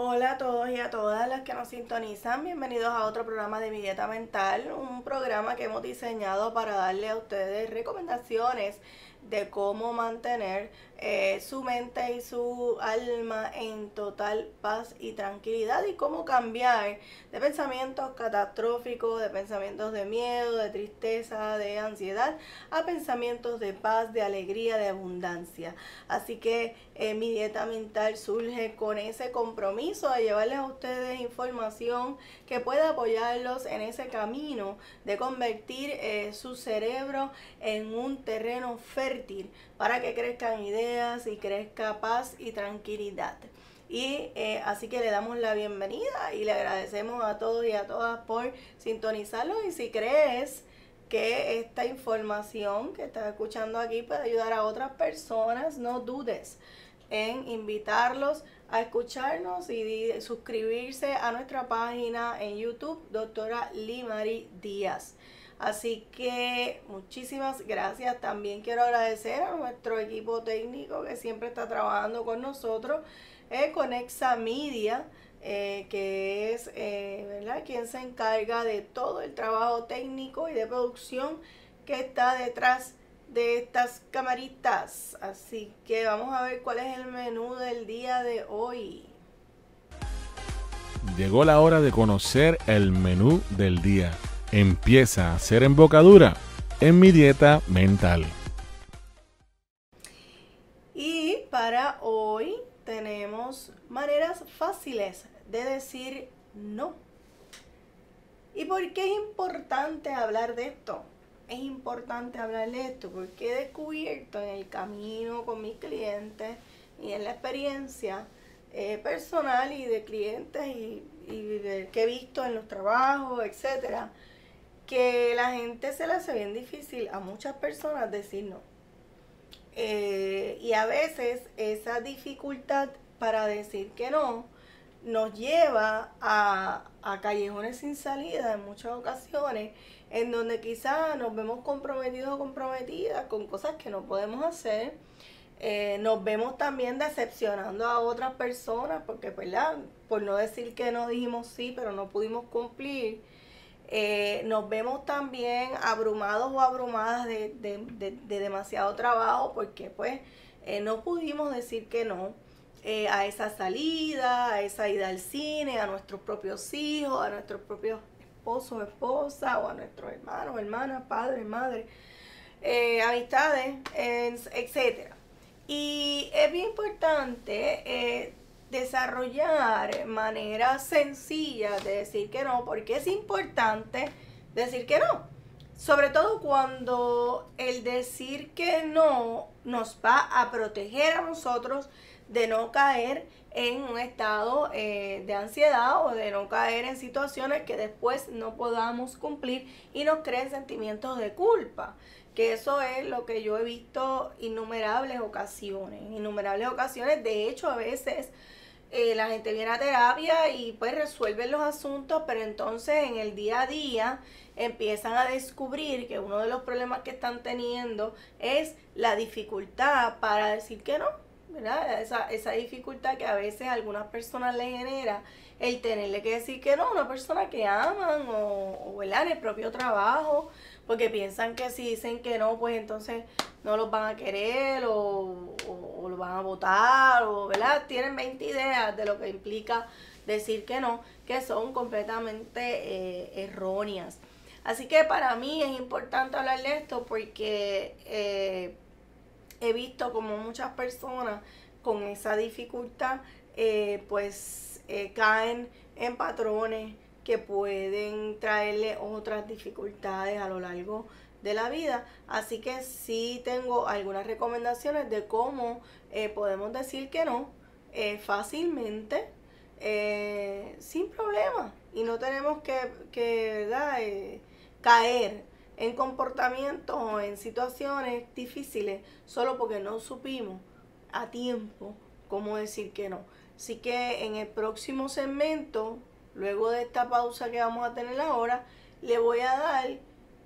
Hola a todos y a todas las que nos sintonizan. Bienvenidos a otro programa de Mi Dieta Mental, un programa que hemos diseñado para darle a ustedes recomendaciones de cómo mantener eh, su mente y su alma en total paz y tranquilidad y cómo cambiar de pensamientos catastróficos, de pensamientos de miedo, de tristeza, de ansiedad, a pensamientos de paz, de alegría, de abundancia. Así que eh, mi dieta mental surge con ese compromiso de llevarles a ustedes información que pueda apoyarlos en ese camino de convertir eh, su cerebro en un terreno fértil para que crezcan ideas y crezca paz y tranquilidad. Y eh, así que le damos la bienvenida y le agradecemos a todos y a todas por sintonizarlo. Y si crees que esta información que estás escuchando aquí puede ayudar a otras personas, no dudes en invitarlos a escucharnos y suscribirse a nuestra página en YouTube, doctora Limari Díaz. Así que muchísimas gracias. También quiero agradecer a nuestro equipo técnico que siempre está trabajando con nosotros, eh, con Examedia, eh, que es eh, ¿verdad? quien se encarga de todo el trabajo técnico y de producción que está detrás de estas camaritas. Así que vamos a ver cuál es el menú del día de hoy. Llegó la hora de conocer el menú del día empieza a ser embocadura en mi dieta mental. Y para hoy tenemos maneras fáciles de decir no. ¿Y por qué es importante hablar de esto? Es importante hablar de esto porque he descubierto en el camino con mis clientes y en la experiencia eh, personal y de clientes y, que he visto en los trabajos, etcétera, que la gente se le hace bien difícil a muchas personas decir no. Eh, y a veces esa dificultad para decir que no nos lleva a, callejones sin salida en muchas ocasiones, en donde quizás nos vemos comprometidos o comprometidas con cosas que no podemos hacer. Eh, nos vemos también decepcionando a otras personas porque, ¿verdad? Por no decir que no dijimos sí, pero no pudimos cumplir. Eh, nos vemos también abrumados o abrumadas de, demasiado trabajo porque pues eh, no pudimos decir que no eh, a esa salida, a esa ida al cine, a nuestros propios hijos, a nuestros propios esposos, esposas o a nuestros hermanos, hermanas, padres, madres, amistades, etcétera. Y es bien importante desarrollar maneras sencillas de decir que no, porque es importante decir que no. Sobre todo cuando el decir que no nos va a proteger a nosotros de no caer en un estado eh, de ansiedad o de no caer en situaciones que después no podamos cumplir y nos creen sentimientos de culpa. Que eso es lo que yo he visto innumerables ocasiones, innumerables ocasiones. De hecho, a veces eh, la gente viene a terapia y pues resuelven los asuntos, pero entonces en el día a día empiezan a descubrir que uno de los problemas que están teniendo es la dificultad para decir que no, ¿verdad? Esa, esa dificultad que a veces a algunas personas les genera el tenerle que decir que no a una persona que aman o, o en el propio trabajo porque piensan que si dicen que no, pues entonces no los van a querer o, o, los van a votar, o, ¿verdad? Tienen 20 ideas de lo que implica decir que no, que son completamente eh, erróneas. Así que para mí es importante hablar de esto porque eh, he visto como muchas personas con esa dificultad, eh, pues caen en patrones que pueden traerle otras dificultades a lo largo de la vida. Así que sí tengo algunas recomendaciones de cómo eh, podemos decir que no eh, fácilmente, eh, sin problema. Y no tenemos que, que caer en comportamientos o en situaciones difíciles solo porque no supimos a tiempo cómo decir que no. Así que en el próximo segmento Luego de esta pausa que vamos a tener ahora, le voy a dar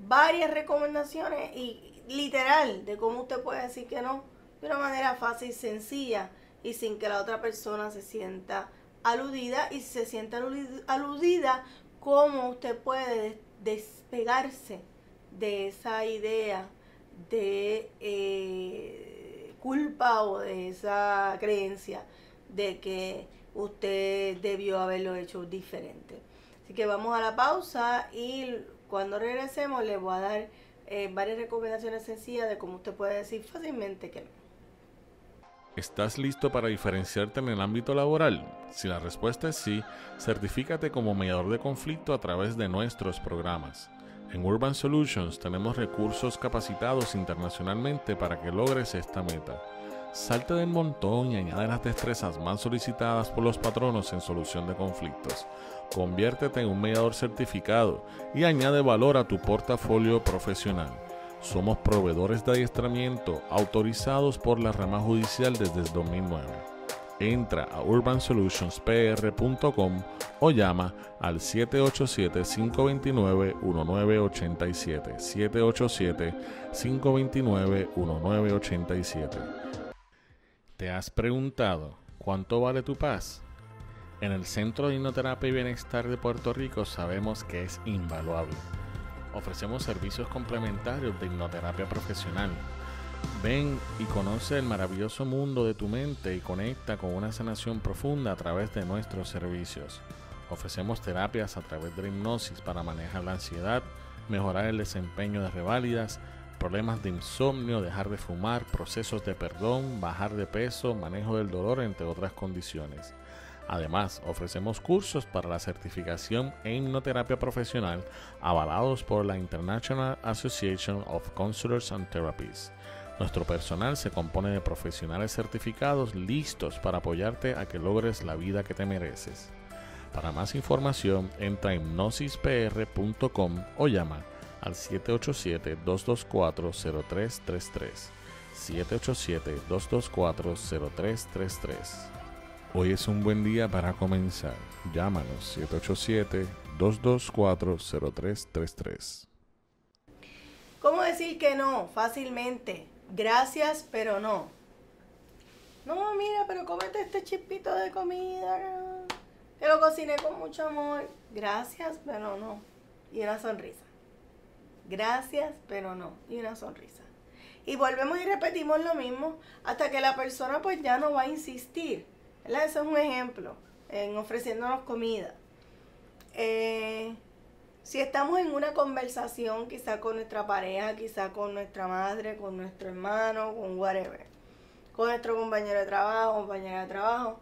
varias recomendaciones y literal de cómo usted puede decir que no de una manera fácil, sencilla y sin que la otra persona se sienta aludida y si se siente aludida, cómo usted puede despegarse de esa idea de eh, culpa o de esa creencia de que usted debió haberlo hecho diferente. Así que vamos a la pausa y cuando regresemos le voy a dar eh, varias recomendaciones sencillas de cómo usted puede decir fácilmente que no. ¿Estás listo para diferenciarte en el ámbito laboral? Si la respuesta es sí, certifícate como mediador de conflicto a través de nuestros programas. En Urban Solutions tenemos recursos capacitados internacionalmente para que logres esta meta. Salte del montón y añade las destrezas más solicitadas por los patronos en solución de conflictos. Conviértete en un mediador certificado y añade valor a tu portafolio profesional. Somos proveedores de adiestramiento autorizados por la rama judicial desde el 2009. Entra a urbansolutionspr.com o llama al 787-529-1987. 787-529-1987. ¿Te has preguntado cuánto vale tu paz? En el Centro de Hipnoterapia y Bienestar de Puerto Rico sabemos que es invaluable. Ofrecemos servicios complementarios de hipnoterapia profesional. Ven y conoce el maravilloso mundo de tu mente y conecta con una sanación profunda a través de nuestros servicios. Ofrecemos terapias a través de la hipnosis para manejar la ansiedad, mejorar el desempeño de reválidas, problemas de insomnio, dejar de fumar, procesos de perdón, bajar de peso, manejo del dolor, entre otras condiciones. Además, ofrecemos cursos para la certificación en hipnoterapia profesional avalados por la International Association of Counselors and Therapists. Nuestro personal se compone de profesionales certificados listos para apoyarte a que logres la vida que te mereces. Para más información, entra en hipnosispr.com o llama al 787-224-0333. 787-224-0333. Hoy es un buen día para comenzar. Llámanos 787-224-0333. ¿Cómo decir que no? Fácilmente. Gracias, pero no. No, mira, pero cómete este chipito de comida. Que lo cociné con mucho amor. Gracias, pero no. Y una sonrisa. Gracias, pero no. Y una sonrisa. Y volvemos y repetimos lo mismo hasta que la persona pues ya no va a insistir. ¿verdad? Eso es un ejemplo en ofreciéndonos comida. Eh, si estamos en una conversación, quizá con nuestra pareja, quizá con nuestra madre, con nuestro hermano, con whatever, con nuestro compañero de trabajo, compañera de trabajo,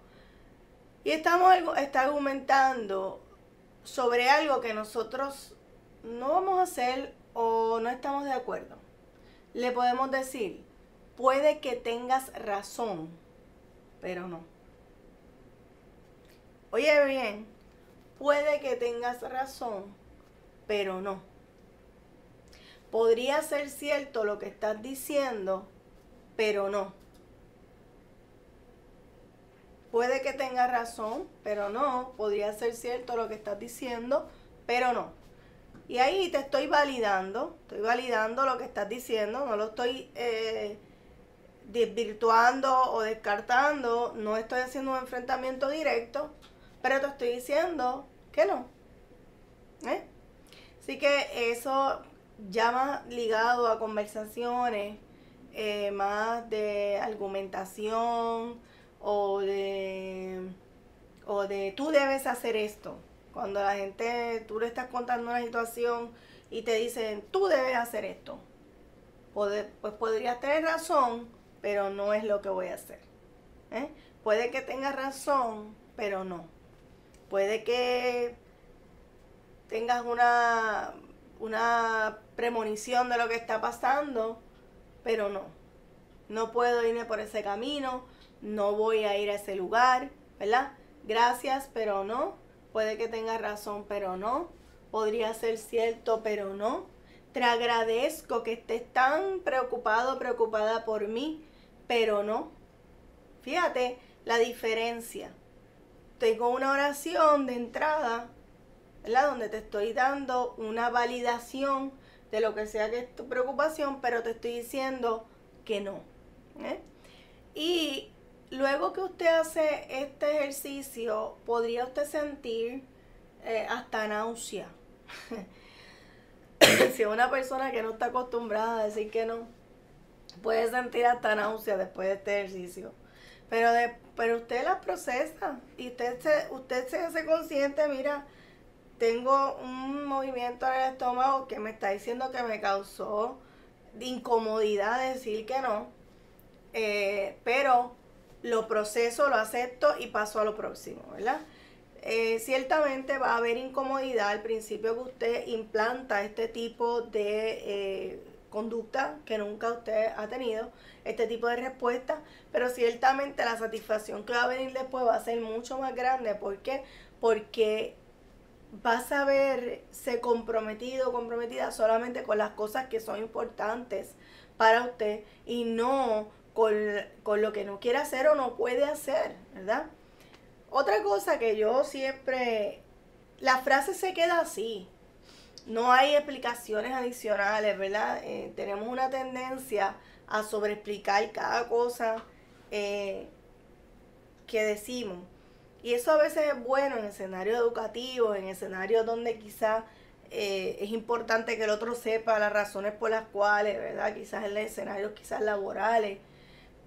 y estamos está argumentando sobre algo que nosotros no vamos a hacer o no estamos de acuerdo, le podemos decir, puede que tengas razón, pero no. Oye bien, puede que tengas razón, pero no. Podría ser cierto lo que estás diciendo, pero no. Puede que tengas razón, pero no. Podría ser cierto lo que estás diciendo, pero no. Y ahí te estoy validando, estoy validando lo que estás diciendo, no lo estoy eh, desvirtuando o descartando, no estoy haciendo un enfrentamiento directo, pero te estoy diciendo que no. ¿Eh? Así que eso ya más ligado a conversaciones eh, más de argumentación o de, o de tú debes hacer esto. Cuando la gente, tú le estás contando una situación y te dicen tú debes hacer esto. pues podrías tener razón, pero no es lo que voy a hacer. ¿eh? Puede que tengas razón, pero no. Puede que tengas una, una premonición de lo que está pasando, pero no. No puedo irme por ese camino, no voy a ir a ese lugar, ¿verdad? Gracias, pero no. Puede que tengas razón, pero no. Podría ser cierto, pero no. Te agradezco que estés tan preocupado, preocupada por mí, pero no. Fíjate la diferencia tengo una oración de entrada, ¿verdad? Donde te estoy dando una validación de lo que sea que es tu preocupación, pero te estoy diciendo que no. ¿eh? Y luego que usted hace este ejercicio, podría usted sentir eh, hasta náusea. si es una persona que no está acostumbrada a decir que no, puede sentir hasta náusea después de este ejercicio. Pero, de, pero usted las procesa y usted se, usted se hace consciente, mira, tengo un movimiento en el estómago que me está diciendo que me causó incomodidad decir que no, eh, pero lo proceso, lo acepto y paso a lo próximo, ¿verdad? Eh, ciertamente va a haber incomodidad al principio que usted implanta este tipo de eh, conducta que nunca usted ha tenido, este tipo de respuesta, pero ciertamente la satisfacción que va a venir después va a ser mucho más grande. ¿Por qué? Porque vas a verse comprometido, comprometida solamente con las cosas que son importantes para usted y no con, con lo que no quiere hacer o no puede hacer, ¿verdad? Otra cosa que yo siempre, la frase se queda así, no hay explicaciones adicionales, ¿verdad? Eh, tenemos una tendencia a sobreexplicar cada cosa eh, que decimos. Y eso a veces es bueno en escenarios educativos, en escenarios donde quizás eh, es importante que el otro sepa las razones por las cuales, ¿verdad? Quizás en escenarios quizás laborales.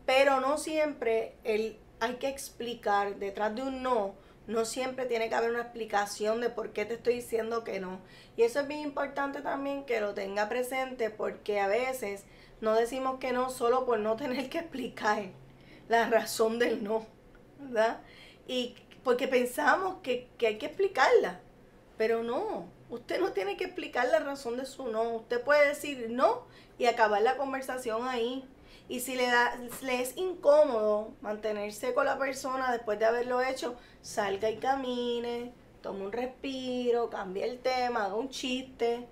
Pero no siempre el hay que explicar detrás de un no. No siempre tiene que haber una explicación de por qué te estoy diciendo que no. Y eso es bien importante también que lo tenga presente porque a veces no decimos que no solo por no tener que explicar la razón del no, ¿verdad? Y porque pensamos que, que hay que explicarla, pero no, usted no tiene que explicar la razón de su no. Usted puede decir no y acabar la conversación ahí. Y si le, da, le es incómodo mantenerse con la persona después de haberlo hecho, salga y camine, tome un respiro, cambie el tema, haga un chiste,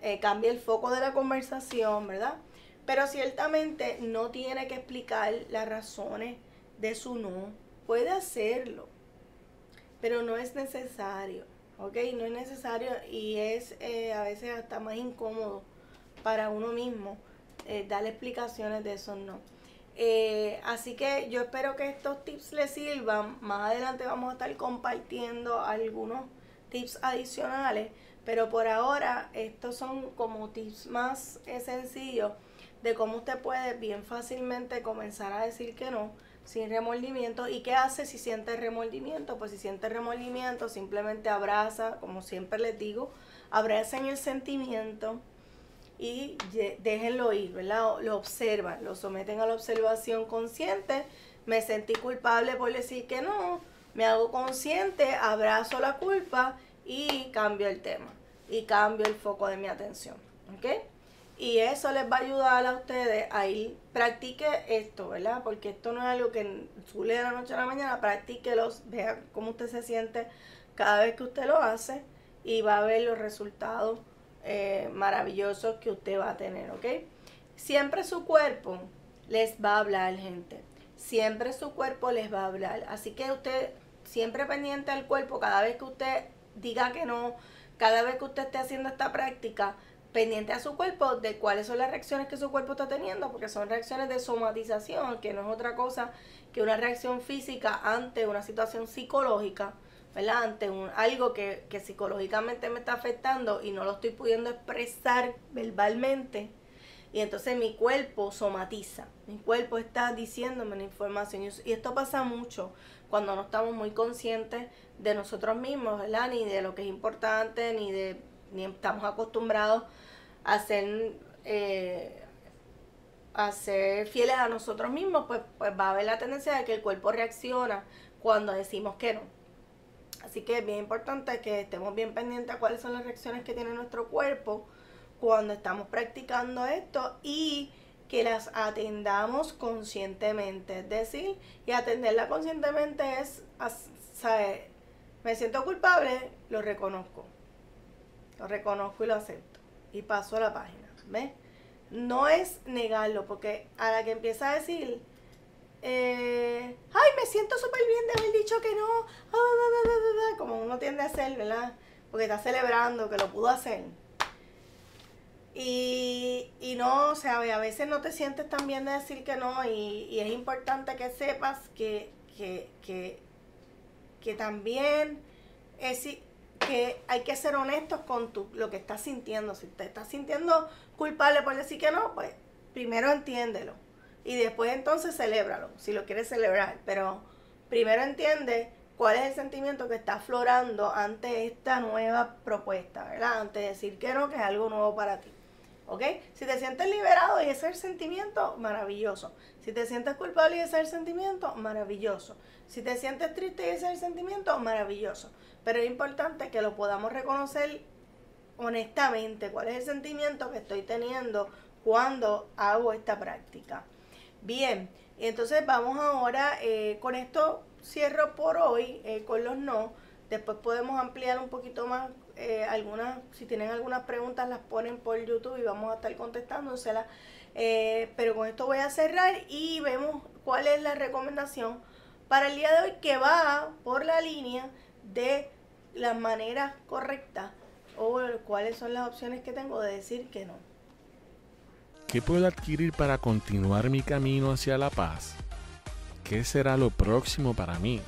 eh, cambie el foco de la conversación, ¿verdad? Pero ciertamente no tiene que explicar las razones de su no. Puede hacerlo, pero no es necesario, ¿ok? No es necesario y es eh, a veces hasta más incómodo para uno mismo eh, darle explicaciones de eso no. Eh, así que yo espero que estos tips les sirvan. Más adelante vamos a estar compartiendo algunos tips adicionales, pero por ahora estos son como tips más sencillos de cómo usted puede bien fácilmente comenzar a decir que no sin remordimiento. ¿Y qué hace si siente remordimiento? Pues si siente remordimiento, simplemente abraza, como siempre les digo, en el sentimiento y déjenlo ir, ¿verdad? Lo observan, lo someten a la observación consciente. Me sentí culpable por decir que no, me hago consciente, abrazo la culpa y cambio el tema y cambio el foco de mi atención, ¿ok? Y eso les va a ayudar a ustedes a ir, practique esto, ¿verdad? Porque esto no es algo que suele de la noche a la mañana, practíquelos, vea cómo usted se siente cada vez que usted lo hace y va a ver los resultados eh, maravillosos que usted va a tener, ¿ok? Siempre su cuerpo les va a hablar, gente. Siempre su cuerpo les va a hablar. Así que usted siempre pendiente al cuerpo, cada vez que usted diga que no, cada vez que usted esté haciendo esta práctica, pendiente a su cuerpo de cuáles son las reacciones que su cuerpo está teniendo, porque son reacciones de somatización, que no es otra cosa que una reacción física ante una situación psicológica ¿verdad? Ante un, algo que, que psicológicamente me está afectando y no lo estoy pudiendo expresar verbalmente. Y entonces mi cuerpo somatiza, mi cuerpo está diciéndome la información. Y esto pasa mucho cuando no estamos muy conscientes de nosotros mismos, ¿verdad? Ni de lo que es importante, ni de ni estamos acostumbrados a ser, eh, a ser fieles a nosotros mismos, pues, pues va a haber la tendencia de que el cuerpo reacciona cuando decimos que no. Así que es bien importante que estemos bien pendientes a cuáles son las reacciones que tiene nuestro cuerpo cuando estamos practicando esto y que las atendamos conscientemente. Es decir, y atenderla conscientemente es, saber, me siento culpable, lo reconozco. Lo reconozco y lo acepto. Y paso a la página. ¿Ves? No es negarlo, porque a la que empieza a decir, eh, ay, me siento súper bien de haber dicho que no, ah, como uno tiende a hacer, ¿verdad? Porque está celebrando que lo pudo hacer. Y, no, o sea, a veces no te sientes tan bien de decir que no y, es importante que sepas que, que, que, que también es que hay que ser honestos con tu, lo que estás sintiendo. Si te estás sintiendo culpable por decir que no, pues primero entiéndelo y después entonces celébralo, si lo quieres celebrar, pero primero entiende cuál es el sentimiento que está aflorando ante esta nueva propuesta, ¿verdad? Ante decir que no, que es algo nuevo para ti. ¿Ok? Si te sientes liberado y ese es el sentimiento, maravilloso. Si te sientes culpable y ese es el sentimiento, maravilloso. Si te sientes triste y ese es el sentimiento, maravilloso. Pero es importante que lo podamos reconocer honestamente, cuál es el sentimiento que estoy teniendo cuando hago esta práctica. Bien, entonces vamos ahora, eh, con esto cierro por hoy, eh, con los no. Después podemos ampliar un poquito más eh, algunas, si tienen algunas preguntas las ponen por YouTube y vamos a estar contestándoselas. Pero con esto voy a cerrar y vemos cuál es la recomendación para el día de hoy que va por la línea de las maneras correctas o cuáles son las opciones que tengo de decir que no. ¿Qué puedo adquirir para continuar mi camino hacia la paz? ¿Qué será lo próximo para mí?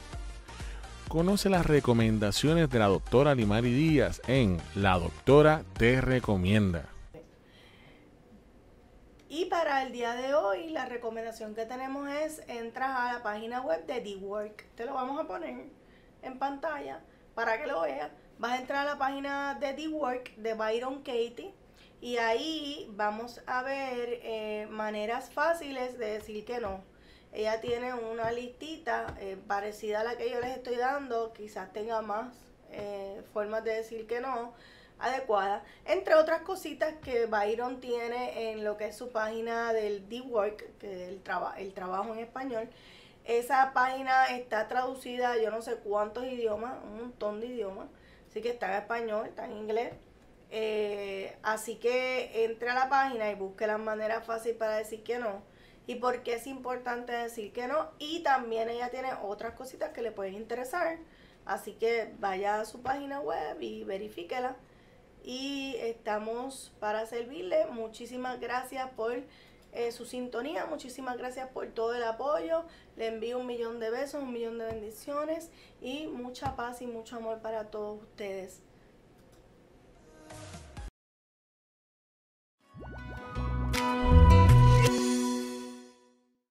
Conoce las recomendaciones de la doctora Limari Díaz en La Doctora Te Recomienda. Y para el día de hoy, la recomendación que tenemos es entrar a la página web de D-Work. Te lo vamos a poner en pantalla para que lo veas. Vas a entrar a la página de D-Work de Byron Katie y ahí vamos a ver eh, maneras fáciles de decir que no ella tiene una listita eh, parecida a la que yo les estoy dando, quizás tenga más eh, formas de decir que no, adecuada. Entre otras cositas que Byron tiene en lo que es su página del D-Work, que es el, el trabajo en español. Esa página está traducida yo no sé cuántos idiomas, un montón de idiomas. Así que está en español, está en inglés. Eh, así que entre a la página y busque la manera fácil para decir que no y por qué es importante decir que no. Y también ella tiene otras cositas que le pueden interesar. Así que vaya a su página web y verifíquela. Y estamos para servirle. Muchísimas gracias por eh, su sintonía. Muchísimas gracias por todo el apoyo. Le envío un millón de besos, un millón de bendiciones y mucha paz y mucho amor para todos ustedes. Thank you.